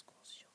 conscience.